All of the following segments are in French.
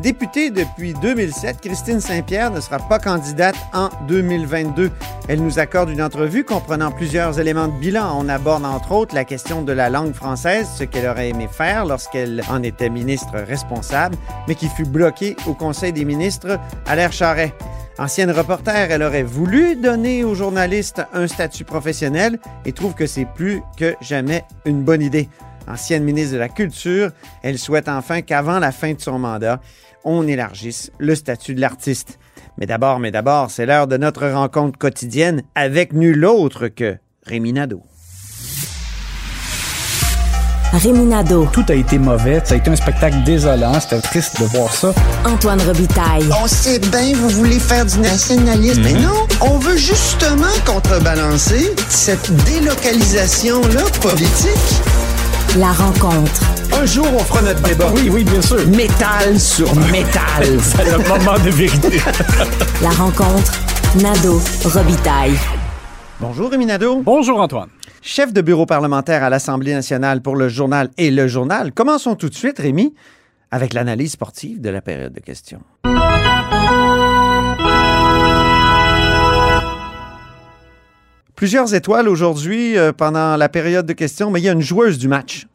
députée depuis 2007, Christine Saint-Pierre ne sera pas candidate en 2022. Elle nous accorde une entrevue comprenant plusieurs éléments de bilan. On aborde entre autres la question de la langue française, ce qu'elle aurait aimé faire lorsqu'elle en était ministre responsable, mais qui fut bloquée au Conseil des ministres à l'ère Charret. Ancienne reporter, elle aurait voulu donner aux journalistes un statut professionnel et trouve que c'est plus que jamais une bonne idée. Ancienne ministre de la Culture, elle souhaite enfin qu'avant la fin de son mandat, on élargisse le statut de l'artiste. Mais d'abord, mais d'abord, c'est l'heure de notre rencontre quotidienne avec nul autre que Rémi Nadeau. Réminado, Tout a été mauvais. Ça a été un spectacle désolant. C'était triste de voir ça. Antoine Robitaille, On sait bien, vous voulez faire du nationalisme, mais non, on veut justement contrebalancer cette délocalisation-là politique. la rencontre. Un jour, on fera notre débat. Oui, oui, bien sûr. Métal sur métal. C'est le moment de vérité. La rencontre, Nado Robitaille. Bonjour Rémi Nadeau. Bonjour, Antoine. Chef de bureau parlementaire à l'Assemblée nationale pour le journal et le journal. Commençons tout de suite, Rémi, avec l'analyse sportive de la période de questions. Plusieurs étoiles aujourd'hui euh, pendant la période de questions, mais il y a une joueuse du match.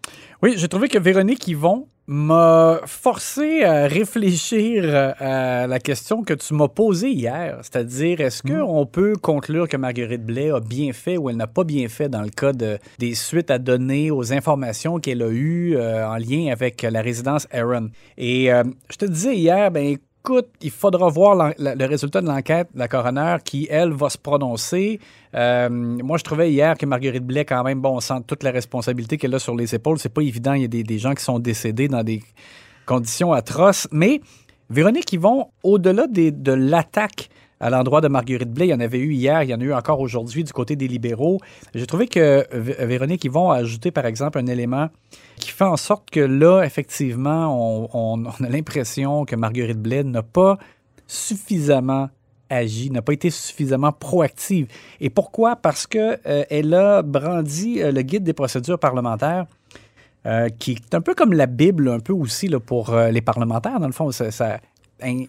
Oui, j'ai trouvé que Véronique Yvon m'a forcé à réfléchir euh, à la question que tu m'as posée hier, c'est-à-dire est-ce qu'on peut conclure que Marguerite Blais a bien fait ou elle n'a pas bien fait dans le cas de- des suites à donner aux informations qu'elle a eues euh, en lien avec la résidence Aaron? Et euh, je te disais hier, ben écoute, il faudra voir le résultat de l'enquête de la coroner qui, elle, va se prononcer. Euh, moi, je trouvais hier que Marguerite Blais, quand même, bon, on sent toute la responsabilité qu'elle a sur les épaules. C'est pas évident. Il y a des, gens qui sont décédés dans des conditions atroces. Mais Véronique Yvon, au-delà des- de l'attaque à l'endroit de Marguerite Blais, il y en avait eu hier, il y en a eu encore aujourd'hui du côté des libéraux. J'ai trouvé que Véronique Yvon a ajouté, par exemple, un élément qui fait en sorte que là, effectivement, on, a l'impression que Marguerite Blais n'a pas suffisamment agi, n'a pas été suffisamment proactive. Et pourquoi? Parce qu'elle a brandi euh, le guide des procédures parlementaires, euh, qui est un peu comme la Bible, un peu aussi pour euh, les parlementaires. Dans le fond, ça,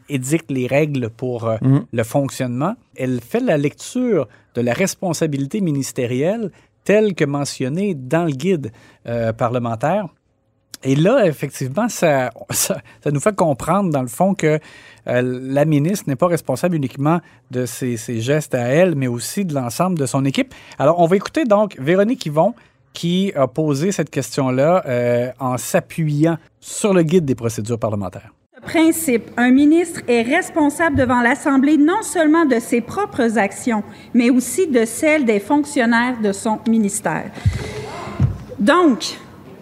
édicte les règles pour euh, le fonctionnement. Elle fait la lecture de la responsabilité ministérielle telle que mentionnée dans le guide euh, parlementaire. Et là, effectivement, ça, ça, ça nous fait comprendre, dans le fond, que euh, la ministre n'est pas responsable uniquement de ses, ses gestes à elle, mais aussi de l'ensemble de son équipe. Alors, on va écouter donc Véronique Yvon qui a posé cette question-là euh, en s'appuyant sur le guide des procédures parlementaires. Principe, un ministre est responsable devant l'Assemblée non seulement de ses propres actions, mais aussi de celles des fonctionnaires de son ministère. Donc,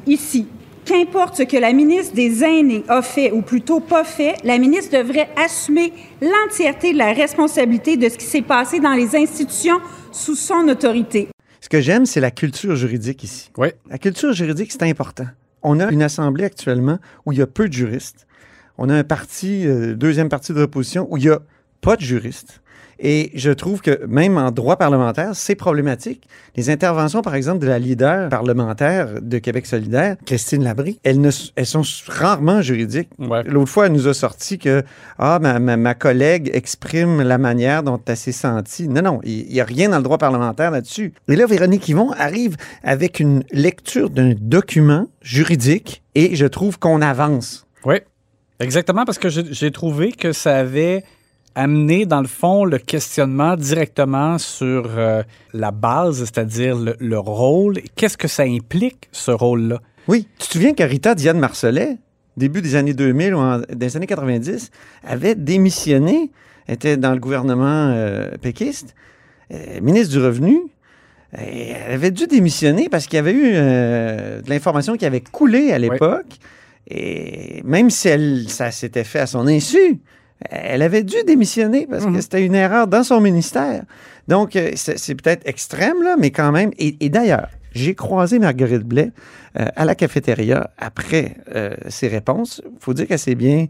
ici, qu'importe ce que la ministre des Aînés a fait, ou plutôt pas fait, la ministre devrait assumer l'entièreté de la responsabilité de ce qui s'est passé dans les institutions sous son autorité. Ce que j'aime, c'est la culture juridique ici. Oui. La culture juridique, c'est important. On a une assemblée actuellement où il y a peu de juristes. On a un parti, euh, deuxième parti de l'opposition, où il n'y a pas de juristes. Et je trouve que même en droit parlementaire, c'est problématique. Les interventions, par exemple, de la leader parlementaire de Québec solidaire, Christine Labrie, elles, ne, elles sont rarement juridiques. Ouais. L'autre fois, elle nous a sorti que ah, ma, ma, ma collègue exprime la manière dont elle s'est sentie. Non, non, il n'y a rien dans le droit parlementaire là-dessus. Et là, Véronique Yvon arrive avec une lecture d'un document juridique et je trouve qu'on avance. Oui, exactement, parce que j'ai trouvé que ça avait amené, dans le fond, le questionnement directement sur euh, la base, c'est-à-dire le, le rôle. Qu'est-ce que ça implique, ce rôle-là? Oui, tu te souviens que Rita Diane Marcelet, début des années 2000 ou en- des années 90, avait démissionné, était dans le gouvernement euh, péquiste, euh, ministre du Revenu. Et elle avait dû démissionner parce qu'il y avait eu euh, de l'information qui avait coulé à l'époque. Et même si elle, ça s'était fait à son insu, elle avait dû démissionner parce que c'était une erreur dans son ministère. Donc, euh, c'est peut-être extrême, là, mais quand même. Et, et d'ailleurs, j'ai croisé Marguerite Blais euh, à la cafétéria après euh, ses réponses. Il faut dire qu'elle s'est bien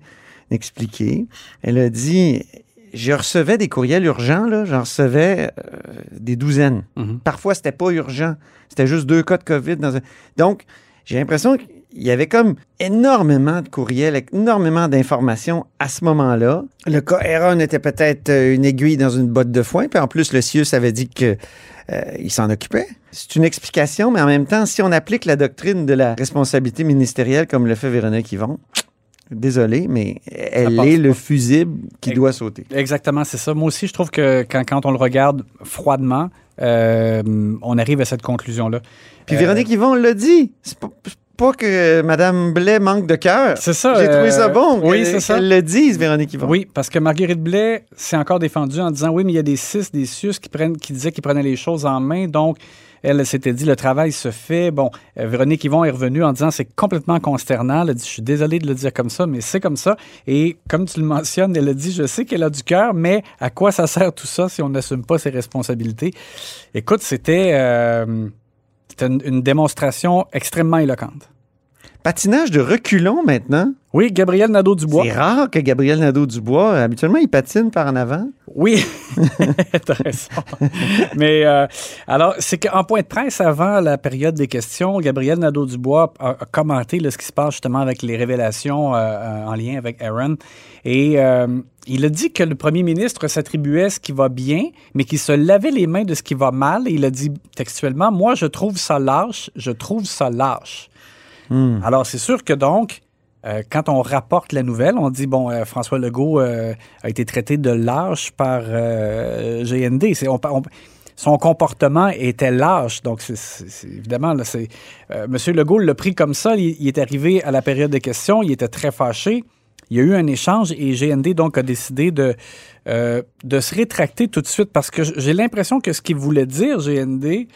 expliquée. Elle a dit Je recevais des courriels urgents, là, j'en recevais euh, des douzaines. Mhm. Parfois, c'était pas urgent. C'était juste deux cas de COVID. Dans un... Donc, j'ai l'impression qu'il y avait comme énormément de courriels, énormément d'informations à ce moment-là. Le cas Aaron était peut-être euh, une aiguille dans une botte de foin, puis en plus, le CIUS avait dit que euh, il s'en occupait. C'est une explication, mais en même temps, si on applique la doctrine de la responsabilité ministérielle comme le fait Véronique Yvon, désolé, mais elle est le fusible qui doit sauter. Exactement, c'est ça. Moi aussi, je trouve que quand, quand on le regarde froidement, euh, on arrive à cette conclusion-là. Puis Euh, Véronique Yvon l'a dit. C'est pas, c'est pas que Mme Blais manque de cœur. C'est ça. J'ai trouvé euh, ça bon Oui, c'est ça. qu'elle le dise, Véronique Yvon. Oui, parce que Marguerite Blais s'est encore défendue en disant oui, mais il y a des CIS, des CIUS qui, prennent, qui disaient qu'ils prenaient les choses en main. Donc, elle elle s'était dit le travail se fait. Bon, euh, Véronique Yvon est revenue en disant c'est complètement consternant. Elle a dit je suis désolée de le dire comme ça, mais c'est comme ça. Et comme tu le mentionnes, elle a dit je sais qu'elle a du cœur, mais à quoi ça sert tout ça si on n'assume pas ses responsabilités? Écoute, c'était euh, c'était une, une démonstration extrêmement éloquente. Patinage de reculons maintenant. Oui, Gabriel Nadeau-Dubois. C'est rare que Gabriel Nadeau-Dubois, habituellement, il patine par en avant. Oui, t'as raison. Mais euh, alors, c'est qu'en point de presse, avant la période des questions, Gabriel Nadeau-Dubois a, a commenté là, ce qui se passe justement avec les révélations euh, euh, en lien avec Aaron. Et euh, il a dit que le premier ministre s'attribuait ce qui va bien, mais qu'il se lavait les mains de ce qui va mal. Et il a dit textuellement, moi, je trouve ça lâche, je trouve ça lâche. Alors, c'est sûr que donc, euh, quand on rapporte la nouvelle, on dit, bon, euh, François Legault euh, a été traité de lâche par GND. Son comportement était lâche. Donc, c'est, évidemment, là, c'est, euh, M. Legault l'a pris comme ça. Il, est arrivé à la période de questions. Il était très fâché. Il y a eu un échange et GND, donc, a décidé de, se rétracter tout de suite parce que j'ai l'impression que ce qu'il voulait dire, GND,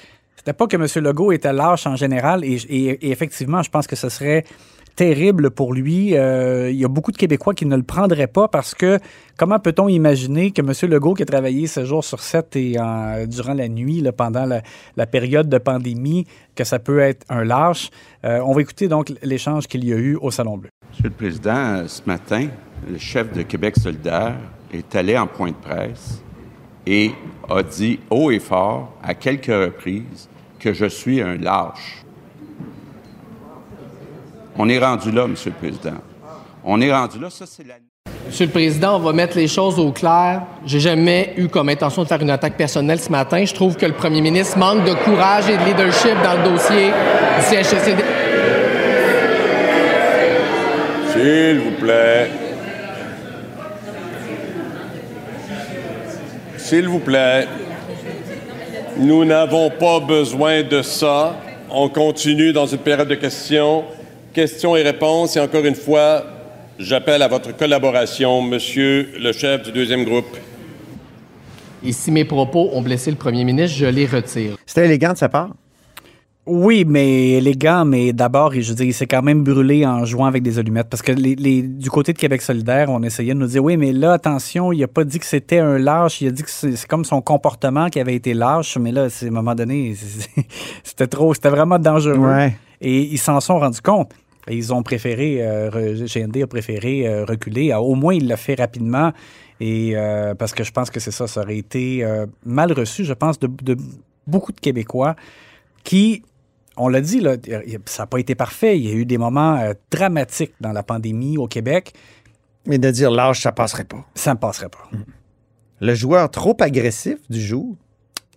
pas que M. Legault était lâche en général et, effectivement, je pense que ce serait terrible pour lui. Euh, il y a beaucoup de Québécois qui ne le prendraient pas parce que comment peut-on imaginer que M. Legault, qui a travaillé 7 jours sur 7 et en- durant la nuit, pendant la, période de pandémie, que ça peut être un lâche? Euh, on va écouter donc l'échange qu'il y a eu au Salon Bleu. Monsieur le Président, euh, ce matin, le chef de Québec solidaire est allé en point de presse et a dit haut et fort, à quelques reprises, que je suis un lâche. On est rendu là, Monsieur le Président. On est rendu là, ça c'est la... Monsieur le Président, on va mettre les choses au clair. J'ai jamais eu comme intention de faire une attaque personnelle ce matin. Je trouve que le premier ministre manque de courage et de leadership dans le dossier du CHSLD. S'il vous plaît. S'il vous plaît. Nous n'avons pas besoin de ça. On continue dans une période de questions. Questions et réponses. Et encore une fois, j'appelle à votre collaboration, monsieur le chef du deuxième groupe. Et si mes propos ont blessé le premier ministre, je les retire. C'était élégant de sa part. Oui, mais élégant, mais d'abord, je veux dire, il s'est quand même brûlé en jouant avec des allumettes. Parce que les, les- du côté de Québec solidaire, on essayait de nous dire, oui, mais là, attention, il a pas dit que c'était un lâche, il a dit que c'est comme son comportement qui avait été lâche, mais là, à un moment donné, c'était trop, c'était vraiment dangereux. Ouais. Et ils s'en sont rendus compte. Ils ont préféré, euh, GND a préféré euh, reculer. Ah, Au moins, il l'a fait rapidement. Et euh, parce que je pense que c'est ça, ça aurait été euh, mal reçu, je pense, de, de beaucoup de Québécois qui, on l'a dit, là, ça n'a pas été parfait. Il y a eu des moments euh, dramatiques dans la pandémie au Québec. Mais de dire l'âge, ça passerait pas. Ça ne passerait pas. Le joueur trop agressif du jour.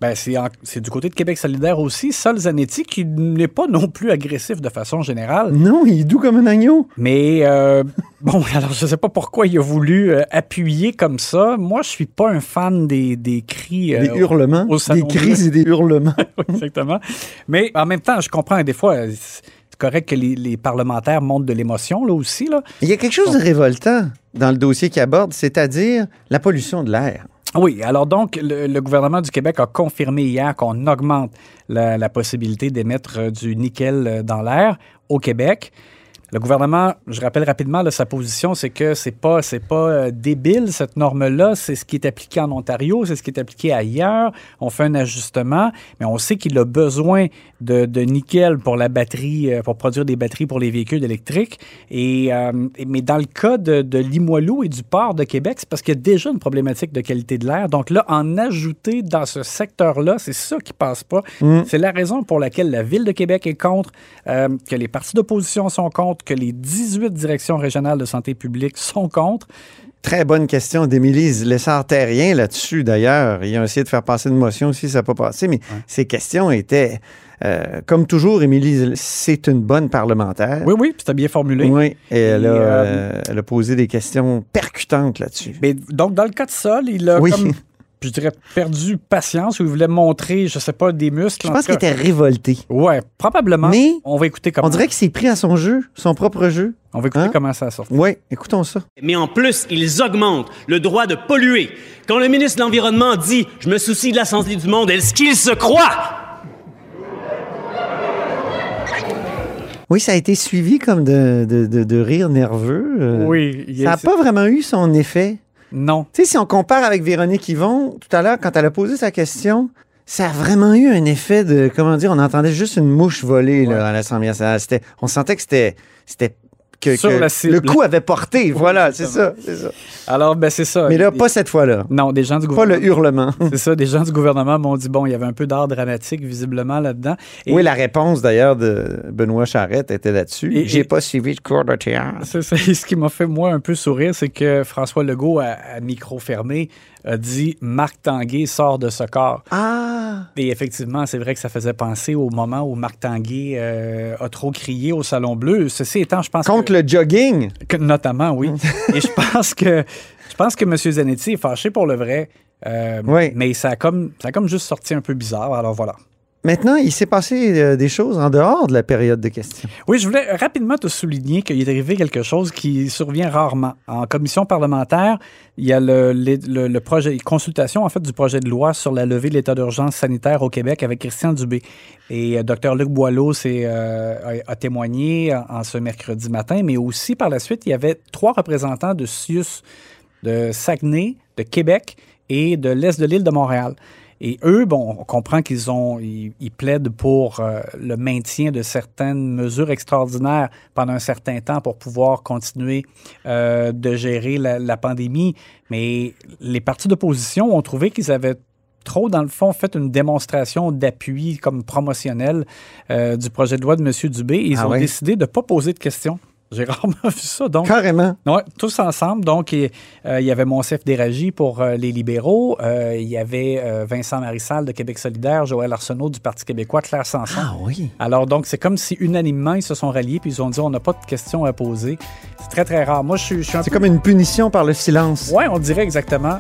Ben, c'est, en- c'est du côté de Québec solidaire aussi. Sol Zanetti, qui n'est pas non plus agressif de façon générale. Non, il est doux comme un agneau. Mais euh, bon, alors je ne sais pas pourquoi il a voulu euh, appuyer comme ça. Moi, je suis pas un fan des, des cris. euh, Des hurlements. au Des cris et des hurlements. Exactement. Mais en même temps, je comprends des fois. C'est correct que les, les parlementaires montrent de l'émotion là aussi. Là. Il y a quelque chose de révoltant dans le dossier qu'il aborde, c'est-à-dire la pollution de l'air. Oui, alors donc, le, gouvernement du Québec a confirmé hier qu'on augmente la, la possibilité d'émettre euh, du nickel euh, dans l'air au Québec. Le gouvernement, je rappelle rapidement, là, sa position, c'est que c'est pas, c'est pas euh, débile, cette norme-là. C'est ce qui est appliqué en Ontario, c'est ce qui est appliqué ailleurs. On fait un ajustement, mais on sait qu'il a besoin de, de nickel pour la batterie, euh, pour produire des batteries pour les véhicules électriques. Et, euh, et- mais dans le cas de, de Limoilou et du port de Québec, c'est parce qu'il y a déjà une problématique de qualité de l'air. Donc là, en ajouter dans ce secteur-là, c'est ça qui passe pas. Mm. C'est la raison pour laquelle la Ville de Québec est contre, que les partis d'opposition sont contre, que les 18 directions régionales de santé publique sont contre. Très bonne question d'Émilie Lessard-Terrien là-dessus, d'ailleurs. Ils ont essayé de faire passer une motion aussi, ça n'a pas passé, mais ces questions étaient, euh, comme toujours, Émilie, c'est une bonne parlementaire. Oui, oui, c'était bien formulé. Oui, et elle, a, Et, euh, euh, elle a posé des questions percutantes là-dessus. Mais donc, dans le cas de Sol, il a Oui. comme, je dirais, perdu patience ou il voulait montrer, je sais pas, des muscles. Je en pense qu'il était révolté. Ouais, probablement. Mais on va écouter comment. On dirait qu'il s'est pris à son jeu, son propre jeu. On va écouter Hein? comment ça sort. Oui, écoutons ça. Mais en plus, ils augmentent le droit de polluer. Quand le ministre de l'Environnement dit « Je me soucie de la santé du monde », est-ce qu'il se croit? Oui, ça a été suivi comme de, de, de, de rire nerveux. euh. Oui, il Ça a- n'a pas vraiment eu son effet. Non. Tu sais, si on compare avec Véronique Yvon, tout à l'heure, quand elle a posé sa question, ça a vraiment eu un effet de, comment dire, on entendait juste une mouche voler là, à l'Assemblée nationale. On sentait que c'était... c'était que, le coup avait porté. Voilà, c'est ça. Alors, ben, c'est ça. Mais là, pas cette fois-là. Non, des gens du Pas gouvernement. le hurlement. C'est ça, des gens du gouvernement m'ont dit, bon, il y avait un peu d'art dramatique visiblement là-dedans. Et- Oui, la réponse d'ailleurs de Benoît Charette était là-dessus. J'ai et- pas suivi de cours de théâtre. C'est ça. Et ce qui m'a fait, moi, un peu sourire, c'est que François Legault, à, à micro fermé, a dit Marc Tanguay sort de ce corps. Ah! Et effectivement, c'est vrai que ça faisait penser au moment où Marc Tanguay euh, a trop crié au Salon Bleu. Ceci étant, je pense Contre le jogging? que- notamment, oui. Et je pense que je pense que M. Zanetti est fâché pour le vrai. euh, Oui. Mais ça a, comme, ça a comme juste sorti un peu bizarre. Alors voilà. Maintenant, il s'est passé euh, des choses en dehors de la période de questions. Oui, je voulais rapidement te souligner qu'il est arrivé quelque chose qui survient rarement. En commission parlementaire, il y a le, projet, consultation en fait du projet de loi sur la levée de l'état d'urgence sanitaire au Québec avec Christian Dubé. Et euh, Dr Luc Boileau euh, a, témoigné en, en ce mercredi matin, mais aussi par la suite, il y avait trois représentants de CIUS, de Saguenay, de Québec et de l'Est de l'île de Montréal. Et eux, bon, on comprend qu'ils ont, ils, ils plaident pour euh, le maintien de certaines mesures extraordinaires pendant un certain temps pour pouvoir continuer euh, de gérer la, la pandémie. Mais les partis d'opposition ont trouvé qu'ils avaient trop, dans le fond, fait une démonstration d'appui comme promotionnel euh, du projet de loi de M. Dubé. Ils Ah ont décidé de ne pas poser de questions. J'ai rarement vu ça. Donc, Carrément. Ouais, tous ensemble. Donc, il euh, y avait Monsef Déragi pour euh, les libéraux. Euh, il y avait euh, Vincent Marissal de Québec solidaire, Joël Arsenault du Parti québécois, Claire Sanson. Ah oui. Alors, donc, c'est comme si unanimement, ils se sont ralliés puis ils ont dit on n'a pas de questions à poser. C'est très, très rare. Moi, je suis, je suis un C'est peu. comme une punition par le silence. Ouais, on dirait exactement.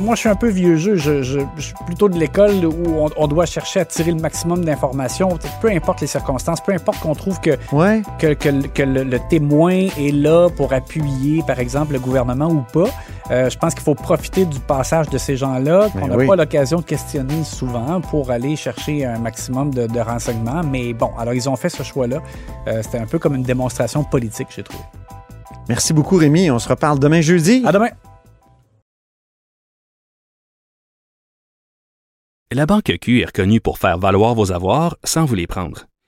Moi, je suis un peu vieux jeu. Je, je- je suis plutôt de l'école où on, on doit chercher à tirer le maximum d'informations. Peu importe les circonstances, peu importe qu'on trouve que Ouais. que, que- que le, le témoin est là pour appuyer, par exemple, le gouvernement ou pas. Euh, je pense qu'il faut profiter du passage de ces gens-là, qu'on n'a oui. pas l'occasion de questionner souvent pour aller chercher un maximum de, de renseignements. Mais bon, alors ils ont fait ce choix-là. Euh, C'était un peu comme une démonstration politique, j'ai trouvé. Merci beaucoup, Rémi. On se reparle demain jeudi. À demain! La Banque Q est reconnue pour faire valoir vos avoirs sans vous les prendre.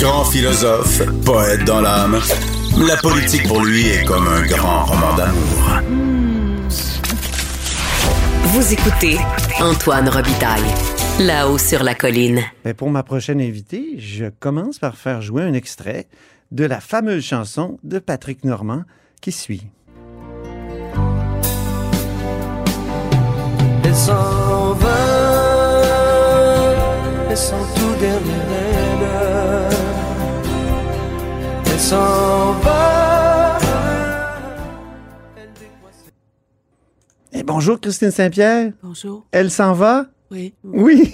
Grand philosophe, poète dans l'âme, la politique pour lui est comme un grand roman d'amour. Vous écoutez Antoine Robitaille, là-haut sur la colline. Ben, pour ma prochaine invitée, je commence par faire jouer un extrait de la fameuse chanson de Patrick Normand qui suit. Elle s'en va, et son tout dernier Elle s'en va. Eh, bonjour Christine Saint-Pierre. Bonjour. Elle s'en va? Oui. Oui.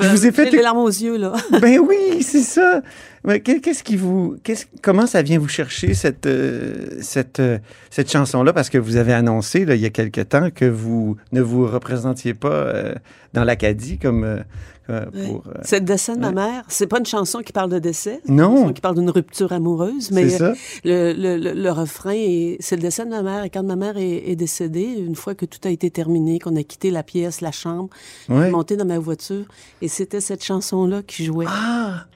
je vous ai fait. J'ai les larmes aux yeux, là. ben oui, c'est ça. Mais qu'est- qu'est-ce qui vous, qu'est-ce- comment ça vient vous chercher cette euh, cette euh, cette chanson-là? Parce que vous avez annoncé là, il y a quelque temps que vous ne vous représentiez pas euh, dans l'Acadie comme euh, euh, pour. euh, C'est le décès de ma mère. C'est pas une chanson qui parle de décès. C'est Non. Une chanson qui parle d'une rupture amoureuse. Mais C'est ça. Le, le, le, le refrain, est- c'est le décès de ma mère. Et quand ma mère est, est décédée, une fois que tout a été terminé, qu'on a quitté la pièce, la chambre, je suis montée dans ma voiture et c'était cette chanson-là qui jouait. Ah!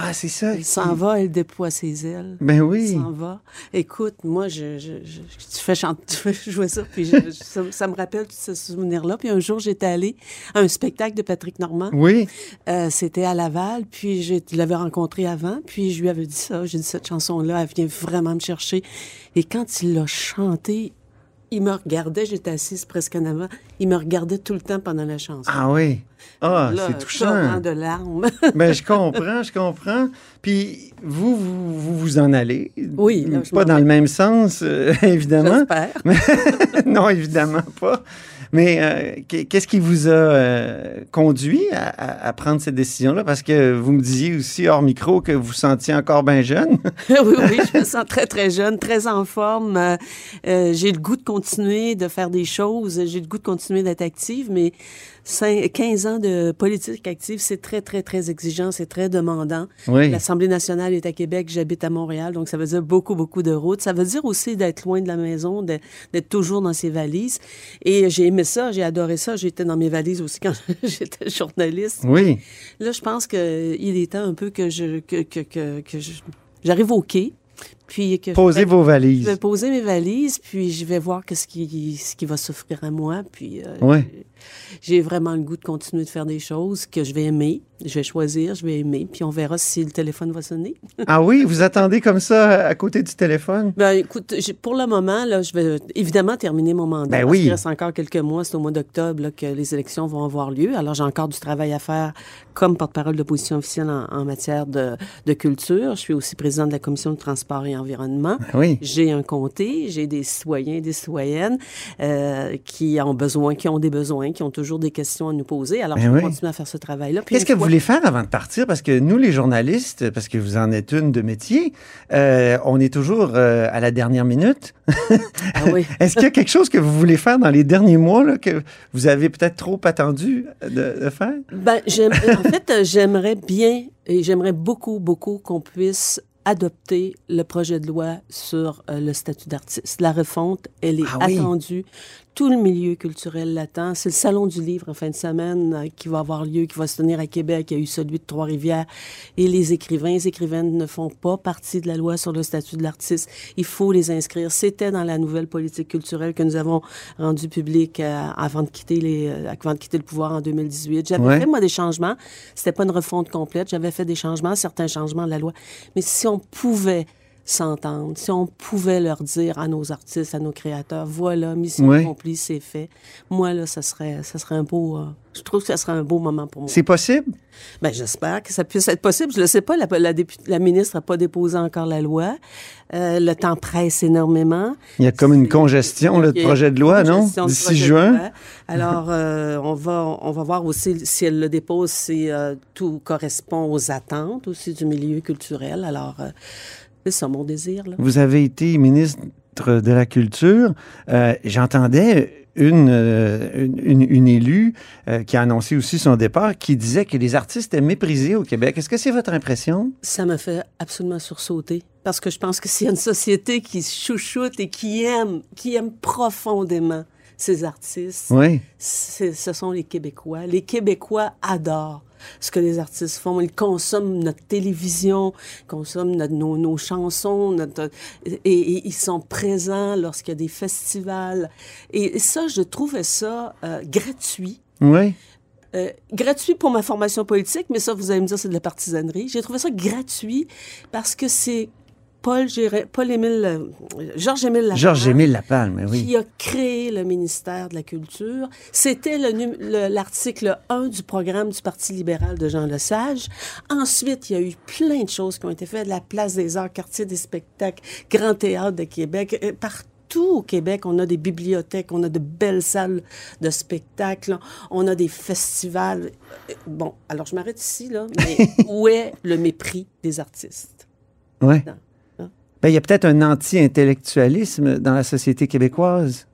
Ah, c'est ça. Elle s'en va, elle déploie ses ailes. Ben oui. Elle s'en va. Écoute, moi, je, je, je- tu, fais chanter, tu fais jouer ça, puis je- ça, ça me rappelle tous ces souvenirs-là. Puis un jour, j'étais allée à un spectacle de Patrick Normand. Oui. Euh, C'était à Laval, puis je l'avais rencontré avant, puis je lui avais dit ça. J'ai dit, cette chanson-là, elle vient vraiment me chercher. Et quand il l'a chantée, il me regardait, j'étais assise presque en avant, il me regardait tout le temps pendant la chanson. Ah oui. Ah, c'est touchant. de larmes. ben, je comprends, je comprends. Puis vous, vous, vous vous en allez? Oui, là, Pas dans le même sens, euh, évidemment. J'espère. Mais- non, évidemment pas. Mais euh, qu'est- qu'est-ce qui vous a euh, conduit à, prendre cette décision-là? Parce que vous me disiez aussi hors micro que vous vous sentiez encore bien jeune. oui, oui, je me sens très, très jeune, très en forme. Euh, j'ai le goût de continuer de faire des choses. J'ai le goût de continuer d'être active, mais cin- 15 ans de politique active, c'est très, très, très exigeant, c'est très demandant. Oui. L'Assemblée nationale est à Québec, j'habite à Montréal, donc ça veut dire beaucoup, beaucoup de routes. Ça veut dire aussi d'être loin de la maison, d'être toujours dans ses valises. Et j'ai aimé ça, j'ai adoré ça. J'étais dans mes valises aussi quand j'étais journaliste. Oui. Là, je pense qu'il est temps un peu que je que, que, que, j'arrive au quai. Puis que je Posez vais- vos valises. Je vais poser mes valises, puis je vais voir qu'est-ce qui, ce qui va s'offrir à moi. Puis euh, Ouais. j'ai vraiment le goût de continuer de faire des choses que je vais aimer. Je vais choisir, je vais aimer, puis on verra si le téléphone va sonner. Ah oui, vous attendez comme ça à côté du téléphone? Ben, écoute, pour le moment, là, je vais évidemment terminer mon mandat. Ben parce oui. qu'il reste encore quelques mois. C'est au mois d'octobre que les élections vont avoir lieu. Alors, j'ai encore du travail à faire comme porte-parole d'opposition officielle en, en matière de, de culture. Je suis aussi présidente de la commission de transport et environnement. Oui. J'ai un comté, j'ai des citoyens, des citoyennes euh, qui ont besoin, qui ont des besoins, qui ont toujours des questions à nous poser. Alors, Ben je vais oui. continuer à faire ce travail-là. Qu'est-ce que vous voulez faire avant de partir? Parce que nous, les journalistes, parce que vous en êtes une de métier, euh, on est toujours euh, à la dernière minute. Ah oui. Est-ce qu'il y a quelque chose que vous voulez faire dans les derniers mois là, que vous avez peut-être trop attendu de, de faire? Ben, en fait, j'aimerais bien et j'aimerais beaucoup, beaucoup qu'on puisse adopter le projet de loi sur euh, le statut d'artiste. La refonte, elle est Ah oui. attendue. Tout le milieu culturel l'attend. C'est le Salon du livre en fin de semaine euh, qui va avoir lieu, qui va se tenir à Québec. Il y a eu celui de Trois-Rivières. Et les écrivains, les écrivaines ne font pas partie de la loi sur le statut de l'artiste. Il faut les inscrire. C'était dans la nouvelle politique culturelle que nous avons rendue publique euh, avant de quitter les, euh, avant de quitter le pouvoir en 2018. J'avais Ouais. fait moi des changements. C'était pas une refonte complète. J'avais fait des changements, certains changements de la loi. Mais si on pouvait s'entendre, si on pouvait leur dire à nos artistes, à nos créateurs, voilà, mission Ouais. accomplie, c'est fait. Moi là, ça serait, ça serait un beau. euh, je trouve que ça serait un beau moment pour moi. C'est possible? Ben, j'espère que ça puisse être possible. Je ne le sais pas. La, la, la ministre n'a pas déposé encore la loi. Euh, le temps presse énormément. Il y a comme une congestion là, de projet de loi, non? D'ici juin? Alors, euh, on, va, on va voir aussi si elle le dépose, si euh, tout correspond aux attentes aussi du milieu culturel. Alors, euh, c'est ça mon désir. Là. Vous avez été ministre de la Culture. Euh, J'entendais une, euh, une, une- une élue euh, qui a annoncé aussi son départ, qui disait que les artistes étaient méprisés au Québec. Est-ce que c'est votre impression? Ça me fait absolument sursauter. Parce que je pense que a une société qui chouchoute et qui aime, qui aime profondément ces artistes, Oui. c'est- ce sont les Québécois. Les Québécois adorent ce que les artistes font. Ils consomment notre télévision, consomment notre- nos, nos chansons, notre- et, et ils sont présents lorsqu'il y a des festivals. Et ça, je trouvais ça euh, gratuit. Oui. Euh, gratuit pour ma formation politique, mais ça, vous allez me dire, c'est de la partisanerie. J'ai trouvé ça gratuit parce que c'est Paul, Géré- Paul Émile, euh, Georges-Émile Lapalme Georges-Émile Lapalme, oui. qui a créé le ministère de la Culture. C'était l'article 1 du programme du Parti libéral de Jean Lesage. Ensuite, il y a eu plein de choses qui ont été faites. La Place des Arts, Quartier des spectacles, Grand Théâtre de Québec. Partout au Québec, on a des bibliothèques, on a de belles salles de spectacle, on a des festivals. Bon, alors je m'arrête ici, là, mais où est le mépris des artistes? Non. Ben, il y a peut-être un anti-intellectualisme dans la société québécoise.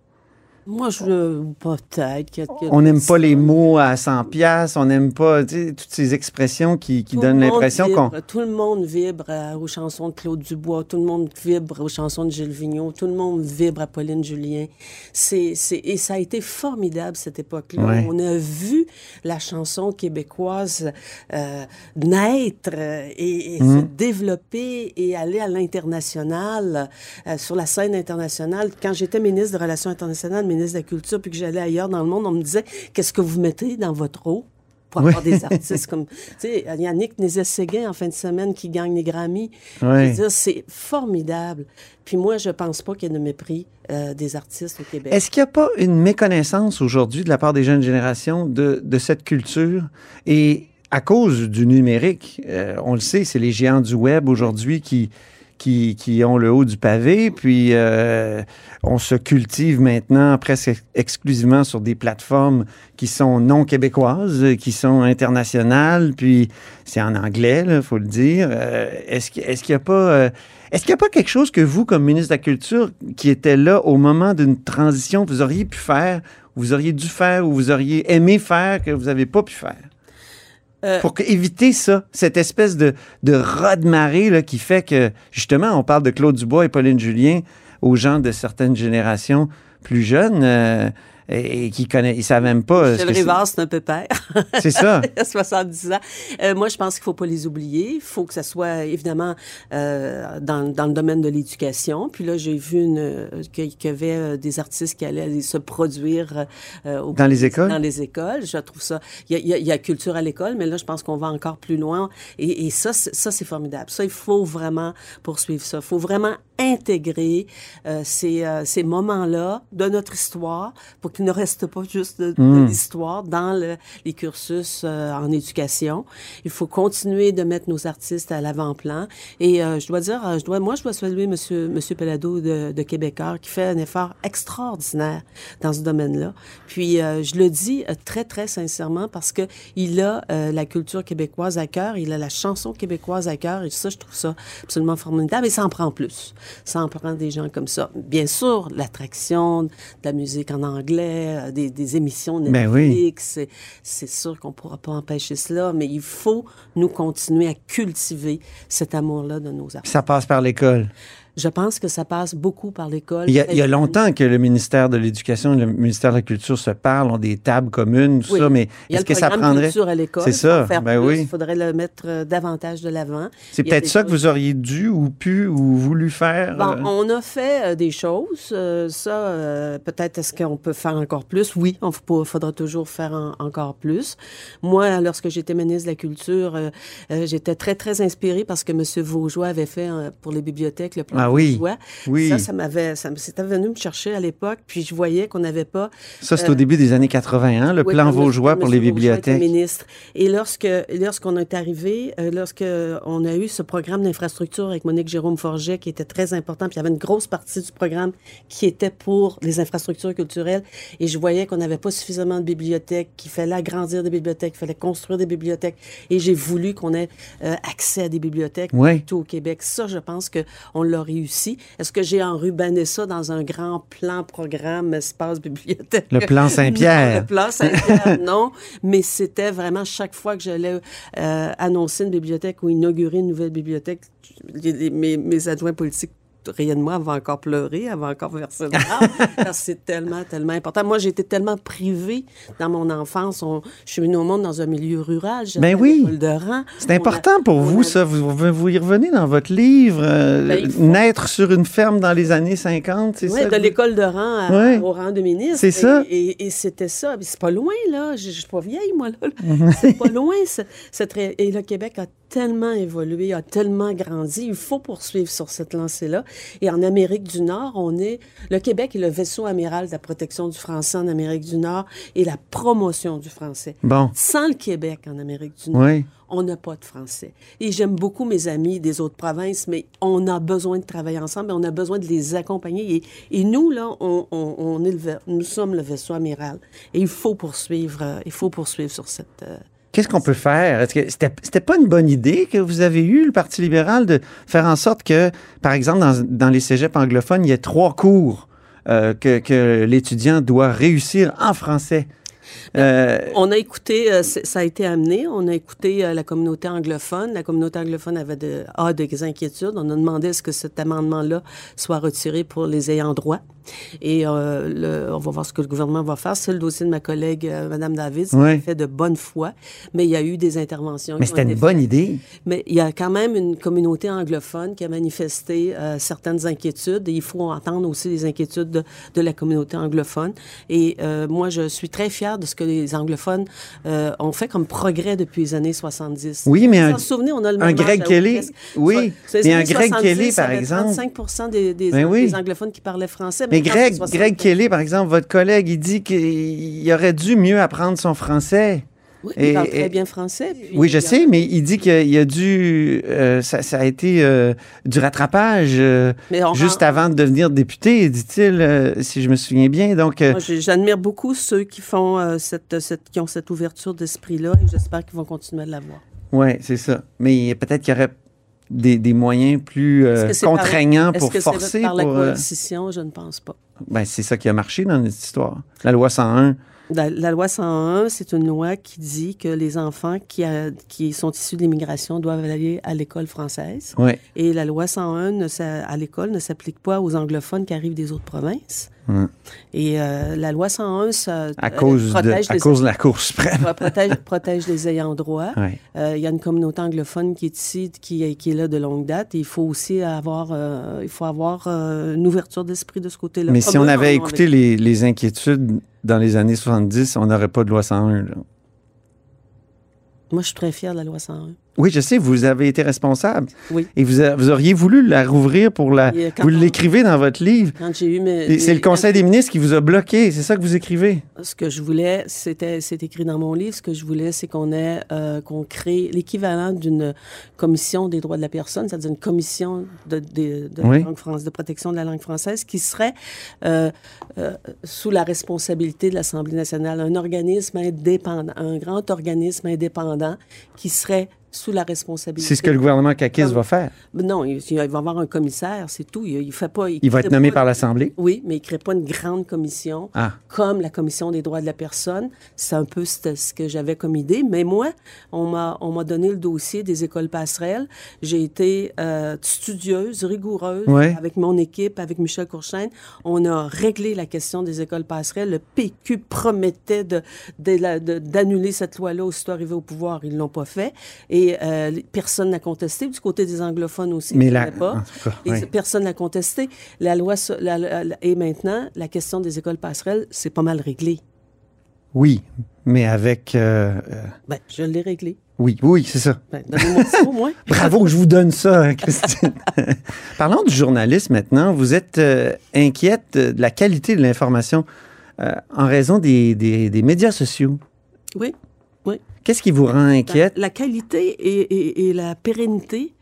Moi, je... Peut-être On n'aime pas les mots à 100 pièces, on n'aime pas tu sais, toutes ces expressions qui, donnent l'impression qu'on... Tout le monde vibre euh, aux chansons de Claude Dubois, tout le monde vibre aux chansons de Gilles Vigneault, tout le monde vibre à Pauline Julien. C'est, et ça a été formidable, cette époque-là. Ouais. On a vu la chanson québécoise euh, naître euh, et, se Mhm. développer et aller à l'international, euh, sur la scène internationale. Quand j'étais ministre des Relations internationales, ministre de la Culture, puis que j'allais ailleurs dans le monde, on me disait, qu'est-ce que vous mettez dans votre eau? pour Oui. avoir des artistes comme, tu sais, Yannick Nézet-Séguin en fin de semaine qui gagne les Grammys. Je Oui. c'est formidable. Puis moi, je pense pas qu'il y ait de mépris euh, des artistes au Québec. Est-ce qu'il n'y a pas une méconnaissance aujourd'hui de la part des jeunes générations de, de cette culture? Et à cause du numérique, euh, on le sait, c'est les géants du web aujourd'hui qui, qui, ont le haut du pavé, puis euh, on se cultive maintenant presque ex- exclusivement sur des plateformes qui sont non québécoises, qui sont internationales, puis c'est en anglais, il faut le dire. Euh, est-ce qu'il qu'il n'y a pas... euh, est-ce qu'il n'y a pas quelque chose que vous, comme ministre de la Culture, qui était là au moment d'une transition, vous auriez pu faire, vous auriez dû faire, ou vous auriez aimé faire, que vous n'avez pas pu faire? Euh, Pour éviter ça, cette espèce de, de raz-de-marée là, qui fait que, justement, on parle de Claude Dubois et Pauline Julien aux gens de certaines générations plus jeunes euh, et, et qui connaissent, ils savent même pas. euh, ce Michel c'est. Rivard, c'est un peu père. C'est ça. Il a 70 ans. Euh, moi, je pense qu'il faut pas les oublier. Il faut que ça soit, évidemment, euh, dans, dans le domaine de l'éducation. Puis là, j'ai vu une, euh, qu'il y avait euh, des artistes qui allaient se produire euh, au- Dans les écoles? Dans les écoles. Je trouve ça... Il y a, y a- y a culture à l'école, mais là, je pense qu'on va encore plus loin. Et, et ça, c'est- ça, c'est formidable. Ça, il faut vraiment poursuivre ça. Il faut vraiment intégrer euh, ces, euh, ces moments-là de notre histoire pour qu'ils ne restent pas juste de, de Mm. l'histoire dans le- les cursus euh, en éducation. Il faut continuer de mettre nos artistes à l'avant-plan. Et euh, je dois dire, euh, je dois, moi, je dois saluer Monsieur, Monsieur Pelado de, de Québécois qui fait un effort extraordinaire dans ce domaine-là. Puis euh, je le dis très, très sincèrement parce que il a euh, la culture québécoise à cœur, il a la chanson québécoise à cœur et ça, je trouve ça absolument formidable. Et ça en prend plus. Ça en prend des gens comme ça. Bien sûr, l'attraction de la musique en anglais, euh, des, des émissions Ben oui. Netflix, c'est- c'est sûr qu'on pourra pas empêcher cela, mais il faut nous continuer à cultiver cet amour-là de nos artistes. ça passe par l'école. Je pense que ça passe beaucoup par l'école. Il y, a, il y a longtemps que le ministère de l'Éducation et le ministère de la Culture se parlent, ont des tables communes, tout Oui. ça, mais Il y est-ce que ça prendrait... à l'école. C'est ça, faire ben plus, oui. Il faudrait le mettre euh, davantage de l'avant. C'est Il y peut-être ça que vous auriez dû ou pu ou voulu faire. Bon, euh, on a fait euh, des choses. euh, ça, euh, peut-être est-ce qu'on peut faire encore plus? Oui, il faudra toujours faire en- encore plus. Moi, lorsque j'étais ministre de la Culture, j'étais très, très inspirée parce que M. Vaugeois avait fait pour les bibliothèques le plan Ah oui, oui. Ça, ça m'avait, ça c'était venu me chercher à l'époque, puis je voyais qu'on n'avait pas... Ça, c'est euh, au début des années 81, le oui, plan Vaugeois pour les bibliothèques. ministre. Et lorsque lorsqu'on est arrivé, euh, lorsque on a eu ce programme d'infrastructure avec Monique Jérôme Forget qui était très important, puis il y avait une grosse partie du programme qui était pour les infrastructures culturelles, et je voyais qu'on n'avait pas suffisamment de bibliothèques, qu'il fallait agrandir des bibliothèques, qu'il fallait construire des bibliothèques, et j'ai voulu qu'on ait euh, accès à des bibliothèques Ouais. partout au Québec. Ça, je pense que on l'a réussi. Est-ce que j'ai enrubanné ça dans un grand plan, programme, espace, bibliothèque? Le plan Saint-Pierre. Non, le plan Saint-Pierre, non. Mais c'était vraiment chaque fois que j'allais euh, annoncer une bibliothèque ou inaugurer une nouvelle bibliothèque, les- les- mes, mes adjoints politiques riaient de moi, avaient encore pleuré, avaient encore versé de parce que c'est tellement, tellement important. Moi, j'ai été tellement privée dans mon enfance. On- je suis venue au monde dans un milieu rural. Ben oui. de rang. C'est a- important pour vous, a- ça. Vous, y revenez dans votre livre, euh, Ben, faut- Naître sur une ferme dans les années 50, c'est Oui, ça? de vous- l'école de rang à- Ouais. au rang de ministre. C'est ça. Et, et c'était ça. Mais c'est pas loin, là. Je, je suis pas vieille, moi, là. C'est pas loin. très- Et le Québec a tellement évolué, a tellement grandi. Il faut poursuivre sur cette lancée-là. Et en Amérique du Nord, on est... Le Québec est le vaisseau amiral de la protection du français en Amérique du Nord et la promotion du français. Bon. Sans le Québec en Amérique du Nord, Oui. on n'a pas de français. Et j'aime beaucoup mes amis des autres provinces, mais on a besoin de travailler ensemble et on a besoin de les accompagner. Et, et nous, là, on, on- on est le, nous sommes le vaisseau amiral. Et il faut poursuivre, euh, il faut poursuivre sur cette... euh, Qu'est-ce qu'on peut faire? Est-ce que c'était, c'était pas une bonne idée que vous avez eue, le Parti libéral, de faire en sorte que, par exemple, dans, dans les cégeps anglophones, il y ait trois cours euh, que, que l'étudiant doit réussir en français? Euh, On a écouté, euh, ça a été amené, on a écouté euh, la communauté anglophone. La communauté anglophone avait de, a des inquiétudes. On a demandé est-ce que cet amendement-là soit retiré pour les ayants droit. Et euh, le- on va voir ce que le gouvernement va faire. C'est le dossier de ma collègue, euh, Mme David, qui Ouais. fait de bonne foi. Mais il y a eu des interventions. mais c'était une bonne idée. mais il y a quand même une communauté anglophone qui a manifesté euh, certaines inquiétudes et il faut entendre aussi les inquiétudes de, de la communauté anglophone. Et euh, moi, je suis très fière de ce que les anglophones ont fait comme progrès depuis les années 70. Oui, mais un- vous en souvenez, on a le un Greg Kelly, oui, mais un Greg 70, Kelly, par il y avait exemple. 35 des, des, Ben oui. des anglophones qui parlaient français. Mais Greg, c'est 60. Greg Kelly, par exemple, votre collègue, il dit qu'il aurait dû mieux apprendre son français. Oui, Et- il parle très bien français. puis Oui, je sais, mais il dit qu'il a dû. euh, ça, ça a été euh, du rattrapage euh, juste rend- avant de devenir député, dit-il, si je me souviens bien. Donc, J'admire beaucoup ceux qui font cette, cette, qui ont cette ouverture d'esprit-là et j'espère qu'ils vont continuer à l'avoir. ouais, c'est ça. Mais peut-être qu'il y aurait des, des moyens plus euh, par- contraignants est-ce pour que forcer. par la pour, euh, coercition, je ne pense pas. ben, c'est ça qui a marché dans notre histoire. La loi 101. La, la loi 101, c'est une loi qui dit que les enfants qui, a- qui sont issus de l'immigration doivent aller à l'école française. Ouais. Et la loi 101 ne à l'école ne s'applique pas aux anglophones qui arrivent des autres provinces. Et euh, la loi 101, ça À euh, de, protège à les- cause de la Cour suprême. Protège, protège les ayants droit. Ouais. Euh, Il y a une communauté anglophone qui est ici, qui, est- qui est là de longue date. Et il faut aussi avoir, euh, il faut avoir une ouverture d'esprit de ce côté-là. Mais Comme si on avait écouté les, les inquiétudes dans les années 70, on n'aurait pas de loi 101. là. Moi, je suis très fière de la loi 101. Oui, je sais, vous avez été responsable. Oui. Et vous, a- vous auriez voulu la rouvrir pour la. Vous l'écrivez dans votre livre. Quand j'ai eu mes- C'est le Conseil des ministres qui vous a bloqué. C'est ça que vous écrivez? Ce que je voulais, c'était, c'est écrit dans mon livre, ce que je voulais, c'est qu'on ait, euh, qu'on crée l'équivalent d'une commission des droits de la personne, c'est-à-dire une commission de, de, de, Oui. la langue France, de protection de la langue française qui serait euh, euh, sous la responsabilité de l'Assemblée nationale, un organisme indépendant, un grand organisme indépendant qui serait sous la responsabilité. C'est ce que le gouvernement caquiste va faire. Non, il, il va avoir un commissaire, c'est tout. Il, il fait pas. Il va être nommé pas- par l'Assemblée? Oui, mais il ne crée pas une grande commission Ah. comme la Commission des droits de la personne. C'est un peu ce que j'avais comme idée. Mais moi, on m'a on m'a donné le dossier des écoles passerelles. J'ai été euh, studieuse, rigoureuse Ouais. avec mon équipe, avec Michel Courchaine. On a réglé la question des écoles passerelles. Le PQ promettait de- de de- d'annuler cette loi-là aussitôt arrivé au pouvoir. Ils ne l'ont pas fait. Et euh, personne n'a contesté. Du côté des anglophones aussi, Mais la- pas. Et personne n'a contesté. La loi la- la- et maintenant, la question des écoles passerelles, c'est pas mal réglé. Oui, mais avec. euh, euh, Ben, je l'ai réglé. oui, oui, c'est ça. Ben, au moins. Bravo, je vous donne ça, hein, Christine. Parlons du journalisme maintenant. Vous êtes euh, inquiète de la qualité de l'information euh, en raison des, des- des médias sociaux. Oui, oui. Qu'est-ce qui vous rend La, inquiète? la qualité et, et- et la pérennité,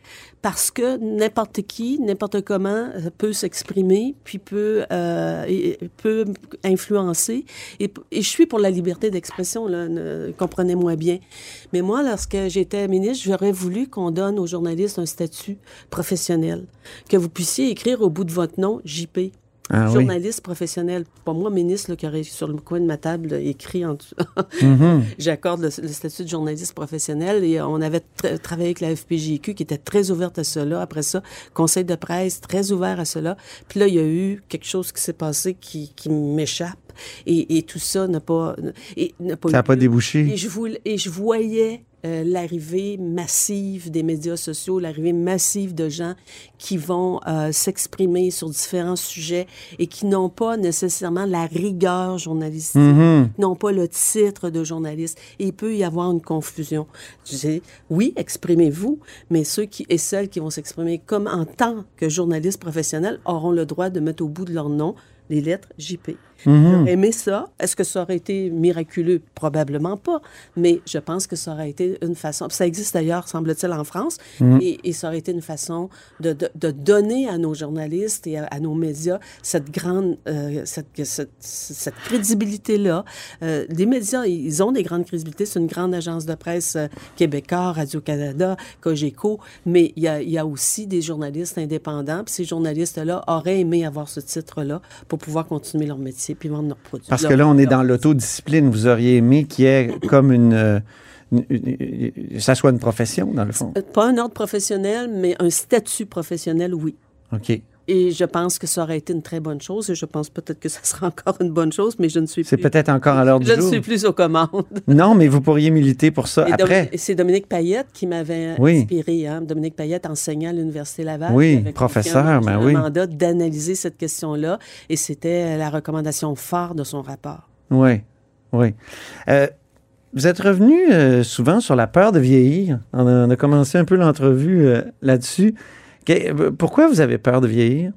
parce que n'importe qui, n'importe comment euh, peut s'exprimer, puis peut, euh, et- peut influencer. Et, je suis pour la liberté d'expression, comprenez-moi bien. Mais moi, lorsque j'étais ministre, j'aurais voulu qu'on donne aux journalistes un statut professionnel, que vous puissiez écrire au bout de votre nom JP. Ah oui. journaliste professionnel, pas moi ministre là, qui aurait sur le coin de ma table là, écrit en dessous. Mhm. J'accorde le, le statut de journaliste professionnel et on avait tra- travaillé avec la FPJQ qui était très ouverte à cela. Après ça, conseil de presse très ouvert à cela. Puis là, il y a eu quelque chose qui s'est passé qui, qui m'échappe et, et tout ça n'a pas, et, n'a pas Ça n'a pas débouché. Et je, voulais- et je voyais euh, l'arrivée massive des médias sociaux, l'arrivée massive de gens qui vont euh, s'exprimer sur différents sujets et qui n'ont pas nécessairement la rigueur journalistique, Mhm. n'ont pas le titre de journaliste. Et il peut y avoir une confusion. Je dis, oui, exprimez-vous, mais ceux qui et celles qui vont s'exprimer comme en tant que journalistes professionnels auront le droit de mettre au bout de leur nom les lettres JP. Mhm. J'aurais aimé ça. Est-ce que ça aurait été miraculeux? Probablement pas. Mais je pense que ça aurait été une façon. Ça existe d'ailleurs, semble-t-il, en France. Mhm. Et, et ça aurait été une façon de, de- de donner à nos journalistes et à, à nos médias cette grande, euh, cette, cette, cette crédibilité-là. Euh, les médias, ils ont des grandes crédibilités. C'est une grande agence de presse euh, québécois, Radio-Canada, Cogeco. Mais il y a, il y a aussi des journalistes indépendants. Puis ces journalistes-là auraient aimé avoir ce titre-là pour pouvoir continuer leur métier puis vendre leurs produits. Parce que là, on est dans l'autodiscipline. Vous auriez aimé qu'il y ait comme une, euh, une- une- une- Ça soit une profession, dans le fond? Euh, Pas un ordre professionnel, mais un statut professionnel, oui. OK. Et je pense que ça aurait été une très bonne chose. Et je pense peut-être que ça sera encore une bonne chose, mais je ne suis C'est plus. peut-être encore à l'heure du Je ne jour. suis plus aux commandes. Non, mais vous pourriez militer pour ça Et après. c'est Dominique Payette qui m'avait Oui. inspiré. Hein? Dominique Payette enseignait à l'Université Laval. Oui, professeur, confié ben oui. mandat d'analyser cette question-là. Et c'était la recommandation phare de son rapport. Oui, oui. Euh, vous êtes revenu euh, souvent sur la peur de vieillir. On a, on a commencé un peu l'entrevue euh, là-dessus. Euh, pourquoi vous avez peur de vieillir?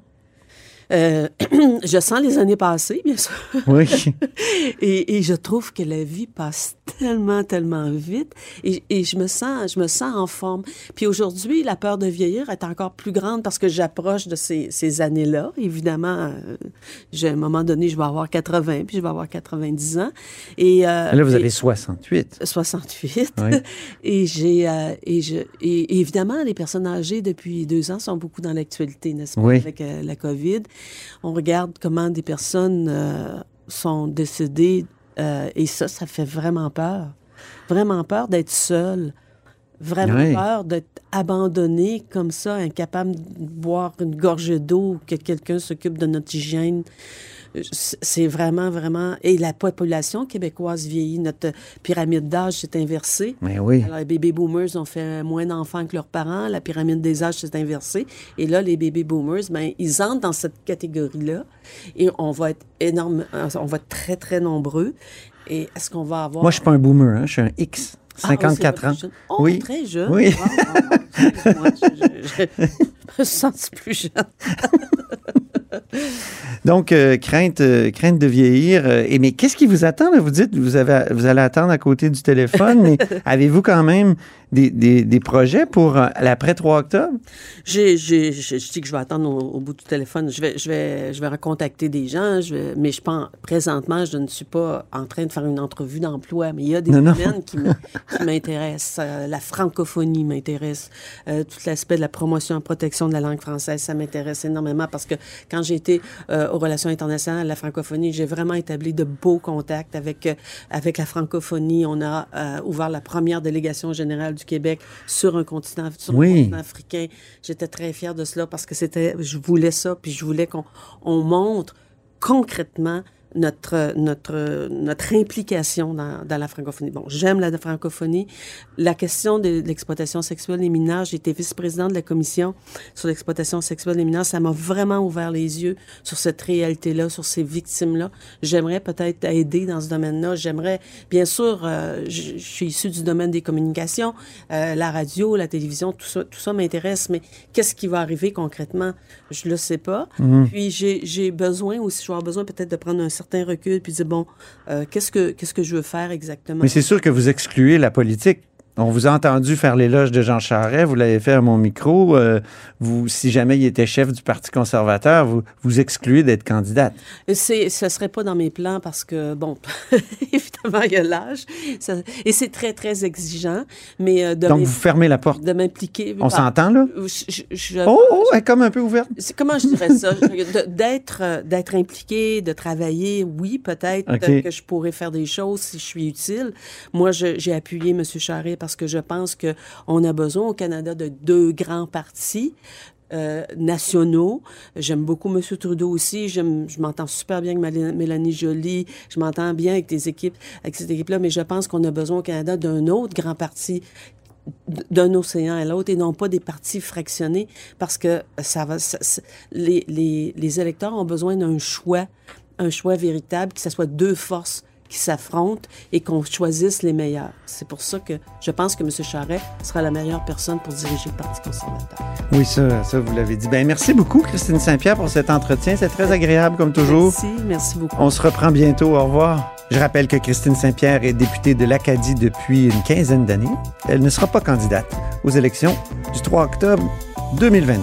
Euh, je sens les années passées, bien sûr. Oui. et, et je trouve que la vie passe tellement, tellement vite. Et, et je me sens, je me sens en forme. Puis aujourd'hui, la peur de vieillir est encore plus grande parce que j'approche de ces, ces années-là. Évidemment, euh, j'ai- à un moment donné, je vais avoir 80, puis je vais avoir 90 ans. Et, euh, Là, vous et- avez 68. 68. Oui. et j'ai et je et, évidemment les personnes âgées depuis deux ans sont beaucoup dans l'actualité, n'est-ce pas, Oui. avec la COVID. On regarde comment des personnes euh, sont décédées euh, et ça, ça fait vraiment peur, vraiment peur d'être seul. Vraiment Oui. peur d'être abandonné comme ça, incapable de boire une gorgée d'eau, que quelqu'un s'occupe de notre hygiène. C'est vraiment, vraiment... Et la population québécoise vieillit. Notre pyramide d'âge s'est inversée. Mais oui. Alors, les baby boomers ont fait moins d'enfants que leurs parents. La pyramide des âges s'est inversée. Et là, les baby boomers, ben, ils entrent dans cette catégorie-là. Et on va être énorme, on va être très, très nombreux. Et est-ce qu'on va avoir... Moi, je suis pas un boomer, hein, je suis un X. Ah, 54 c'est ans. Oh, oui. très jeune. Oui. Wow, wow. Je- je- je me sens plus jeune. Donc, euh, crainte, euh, crainte de vieillir. euh, et mais qu'est-ce qui vous attend? là? Vous dites vous avez, vous allez attendre à côté du téléphone, mais avez-vous quand même des, des- des projets pour l'après 3 octobre? J'ai, j'ai- je, dis que je vais attendre au, au bout du téléphone. Je vais, je vais, je vais recontacter des gens, je vais- mais je pense, présentement, je ne suis pas en train de faire une entrevue d'emploi, mais il y a des Non, domaines qui, m'intéressent. La francophonie m'intéresse. Tout l'aspect de la promotion et protection de la langue française, ça m'intéresse énormément parce que quand j'ai été euh, aux relations internationales, la francophonie, j'ai vraiment établi de beaux contacts avec, euh, avec la francophonie. On a euh, ouvert la première délégation générale du Québec sur un continent, sur un continent africain. J'étais très fière de cela parce que c'était, je voulais ça, puis je voulais qu'on on montre concrètement notre, notre, notre implication dans, dans la francophonie. Bon, j'aime la francophonie. La question de l'exploitation sexuelle des mineurs, été vice-présidente de la commission sur l'exploitation sexuelle des mineurs. Ça m'a vraiment ouvert les yeux sur cette réalité-là, sur ces victimes-là. J'aimerais peut-être aider dans ce domaine-là. J'aimerais, bien sûr, euh, je, suis issue du domaine des communications, euh, la radio, la télévision, tout ça, tout ça m'intéresse, mais qu'est-ce qui va arriver concrètement? Je le sais pas. Mhm. Puis j'ai j'ai besoin aussi, je vais avoir besoin peut-être de prendre un certain recul puis dire, bon, euh, qu'est-ce que qu'est-ce que je veux faire exactement? Mais c'est sûr que vous excluez la politique. On vous a entendu faire l'éloge de Jean Charest, vous l'avez fait à mon micro. euh, vous, si jamais il était chef du Parti conservateur, vous, vous excluez d'être candidate. C'est, ce serait pas dans mes plans parce que, bon, évidemment, il y a l'âge. Ça- Et c'est très, très exigeant. Mais euh, de Donc, vous fermez la porte. De m'impliquer. On bah, s'entend, là? je- je- je- Oh, oh, elle est comme un peu ouverte. C'est comment je dirais ça? De- d'être euh, d'être impliqué, de travailler, oui, peut-être que je pourrais faire des choses si je suis utile. Moi, je- j'ai appuyé M. Charest parce que je pense que on a besoin au Canada de deux grands partis. euh, nationaux. J'aime beaucoup M. Trudeau aussi. Je m'entends super bien avec Mélanie Joly. Je m'entends bien avec des équipes, avec cette équipe-là, mais je pense qu'on a besoin au Canada d'un autre grand parti d'un océan à l'autre et non pas des partis fractionnés parce que ça va les, les électeurs ont besoin d'un choix un choix véritable que ce soit deux forces qui s'affrontent et qu'on choisisse les meilleurs. C'est pour ça que je pense que M. Charest sera la meilleure personne pour diriger le Parti conservateur. Oui, ça, ça vous l'avez dit. Ben, merci beaucoup, Christine Saint-Pierre, pour cet entretien. C'est très agréable, comme toujours. Merci, merci beaucoup. On se reprend bientôt. Au revoir. Je rappelle que Christine Saint-Pierre est députée de l'Acadie depuis une quinzaine d'années. Elle ne sera pas candidate aux élections du 3 octobre 2022.